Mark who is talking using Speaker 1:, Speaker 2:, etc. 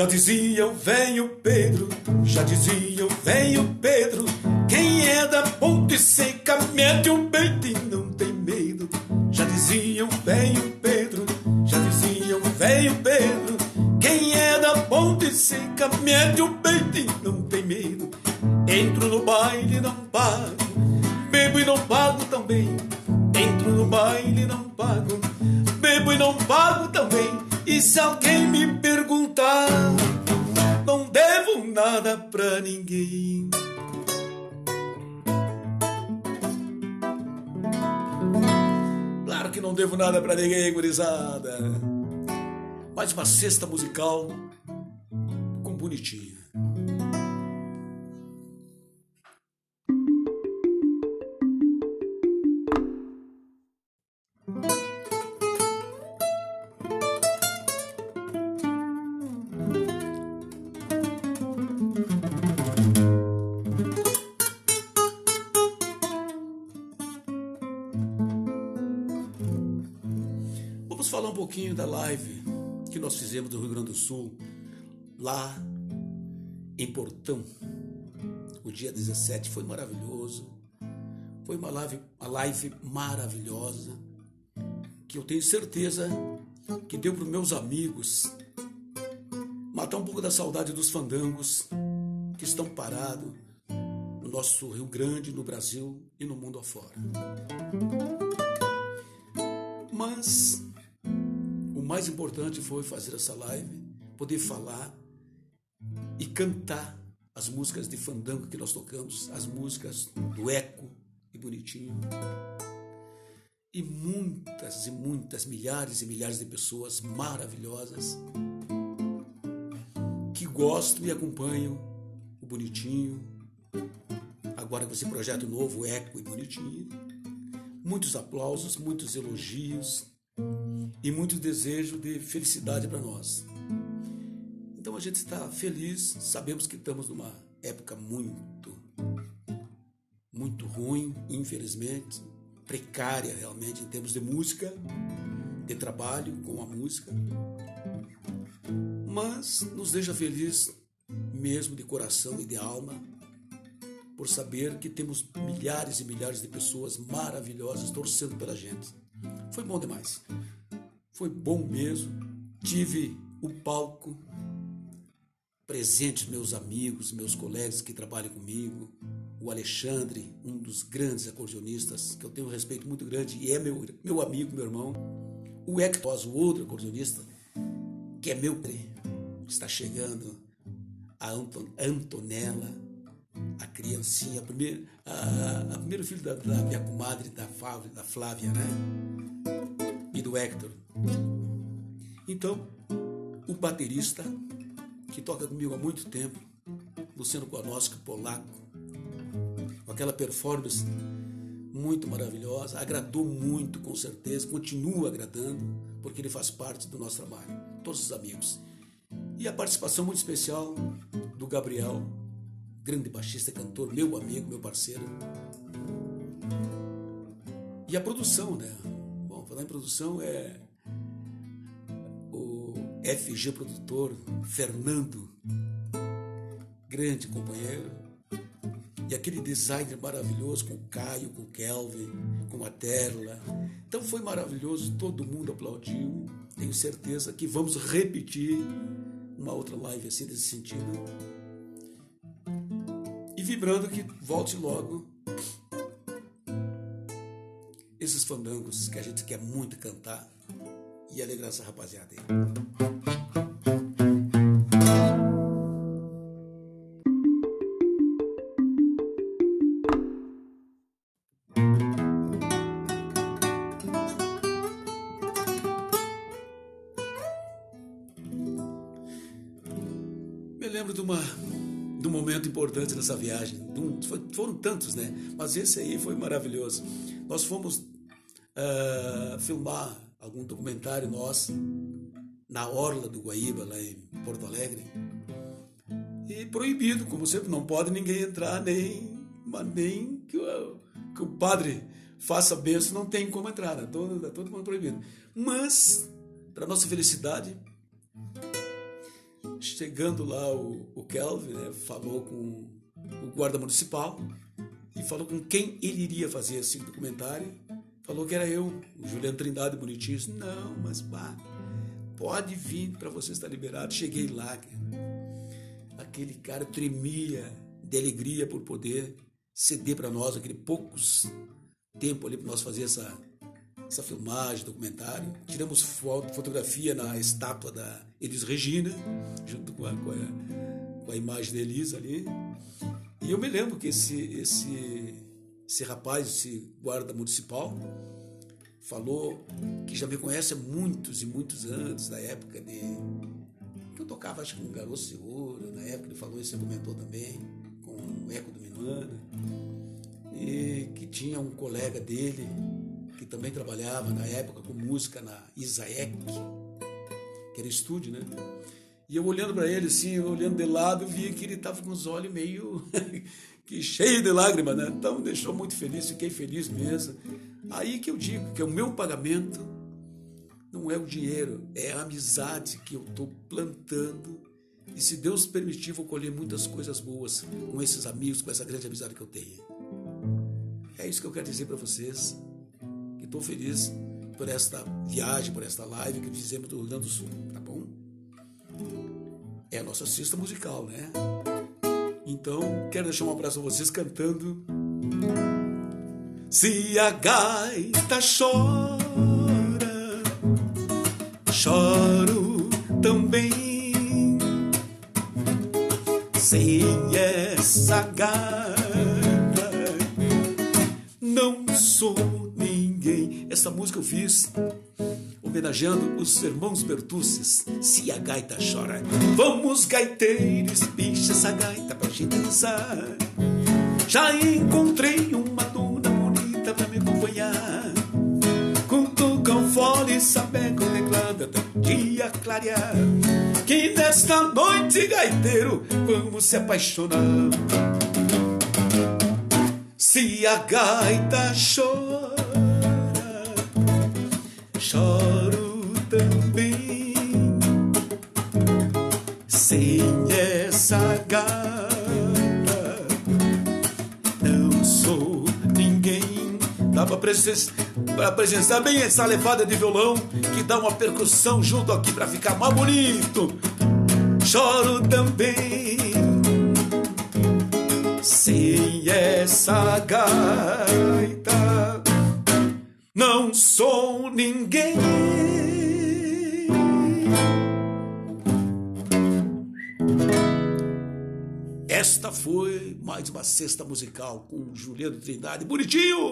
Speaker 1: Já dizia o velho Pedro, já dizia o velho Pedro, quem é da ponte seca mete o peito e não tem medo. Já dizia o velho Pedro, já dizia o velho Pedro, quem é da ponte seca mete o peito e não tem medo. Entro no baile e não pago, bebo e não pago também. Entro no baile e não pago, bebo e não pago também. E se alguém me perguntar, não devo nada pra ninguém. Claro que não devo nada pra ninguém, gurizada. Mais uma cesta musical com bonitinho. Pouquinho da live que nós fizemos do Rio Grande do Sul, lá em Portão. O dia 17 foi maravilhoso. Foi uma live, uma live maravilhosa que eu tenho certeza que deu para os meus amigos matar um pouco da saudade dos fandangos que estão parados no nosso Rio Grande, no Brasil e no mundo afora. Mas mais importante foi fazer essa live, poder falar e cantar as músicas de fandango que nós tocamos, as músicas do Eco e Bonitinho. E muitas e muitas, milhares e milhares de pessoas maravilhosas que gostam e acompanham o Bonitinho. Agora com esse projeto novo, Eco e Bonitinho. Muitos aplausos, muitos elogios, e muito desejo de felicidade para nós. Então a gente está feliz, sabemos que estamos numa época muito, muito ruim, infelizmente, precária realmente em termos de música, de trabalho com a música, mas nos deixa feliz mesmo de coração e de alma por saber que temos milhares e milhares de pessoas maravilhosas torcendo pela gente. Foi bom demais. Foi bom mesmo. Tive o palco presente, meus amigos, meus colegas que trabalham comigo, o Alexandre, um dos grandes acordeonistas, que eu tenho um respeito muito grande e é meu, meu amigo, meu irmão. O Hector, o outro acordeonista, que é meu está chegando. A Anton, Antonella, a criancinha, a primeira, a, a primeiro filho da, da minha comadre, da Flávia, da Flávia, né? E do Hector. Então, o baterista, que toca comigo há muito tempo, Luciano Konoski, polaco, com aquela performance muito maravilhosa, agradou muito, com certeza, continua agradando, porque ele faz parte do nosso trabalho, todos os amigos. E a participação muito especial do Gabriel, grande baixista, cantor, meu amigo, meu parceiro. E a produção, né? Falar em produção é FG produtor, Fernando, grande companheiro, e aquele designer maravilhoso com o Caio, com o Kelvin, com a Terla. Então foi maravilhoso, todo mundo aplaudiu. Tenho certeza que vamos repetir uma outra live assim nesse sentido. E vibrando que volte logo esses fandangos que a gente quer muito cantar e alegrar essa rapaziada aí. Me lembro de, um momento importante nessa viagem. Foram tantos, né? Mas esse aí foi maravilhoso. Nós fomos uh, filmar algum documentário nosso na orla do Guaíba, lá em Porto Alegre. E proibido, como sempre, não pode ninguém entrar, nem, nem que o, que o padre faça benção, não tem como entrar, é todo, todo mundo proibido. Mas, para nossa felicidade, chegando lá o, o Kelvin, né, falou com o guarda municipal e falou com quem ele iria fazer esse documentário. Falou que era eu, o Juliano Trindade Bonitinho. Disse, Não, mas pá, pode vir para você estar liberado. Cheguei lá, aquele cara tremia de alegria por poder ceder para nós aquele poucos tempo ali para nós fazer essa essa filmagem, documentário. Tiramos foto, fotografia na estátua da Elis Regina, junto com a, com a, com a imagem da Elis ali. E eu me lembro que esse, esse, esse rapaz, esse guarda municipal, falou que já me conhece há muitos e muitos anos, da época de. que eu tocava, acho que com Garoto Ouro, na época ele falou isso, você comentou também, com o Eco do Minuano, e que tinha um colega dele que também trabalhava na época com música na Isaek, que era estúdio, né? E eu olhando para ele, assim, olhando de lado, via que ele estava com os olhos meio que cheio de lágrimas, né? Então deixou muito feliz, fiquei feliz mesmo. Aí que eu digo que o meu pagamento não é o dinheiro, é a amizade que eu estou plantando. E se Deus permitir, vou colher muitas coisas boas com esses amigos, com essa grande amizade que eu tenho. É isso que eu quero dizer para vocês estou feliz por esta viagem, por esta live que fizemos do Rio Grande do Sul, tá bom? É a nossa cesta musical, né? Então, quero deixar um abraço a vocês cantando. Se a gaita chora, choro também. Sem essa gaita, não sou essa música eu fiz homenageando os irmãos Bertucces. Se a gaita chora, vamos gaiteiros, bicha essa gaita pra gente dançar. Já encontrei uma dona bonita pra me acompanhar. Com tocão fole, sabeco teclado até o dia clarear. Que nesta noite, gaiteiro, vamos se apaixonar. Se a gaita chora choro sou ninguém. Dá pra para presenciar bem essa levada de violão que dá uma percussão junto aqui para ficar mais bonito. Choro também. Sem essa gaita não sou ninguém. Esta foi mais uma cesta musical com Juliano Trindade. Bonitinho!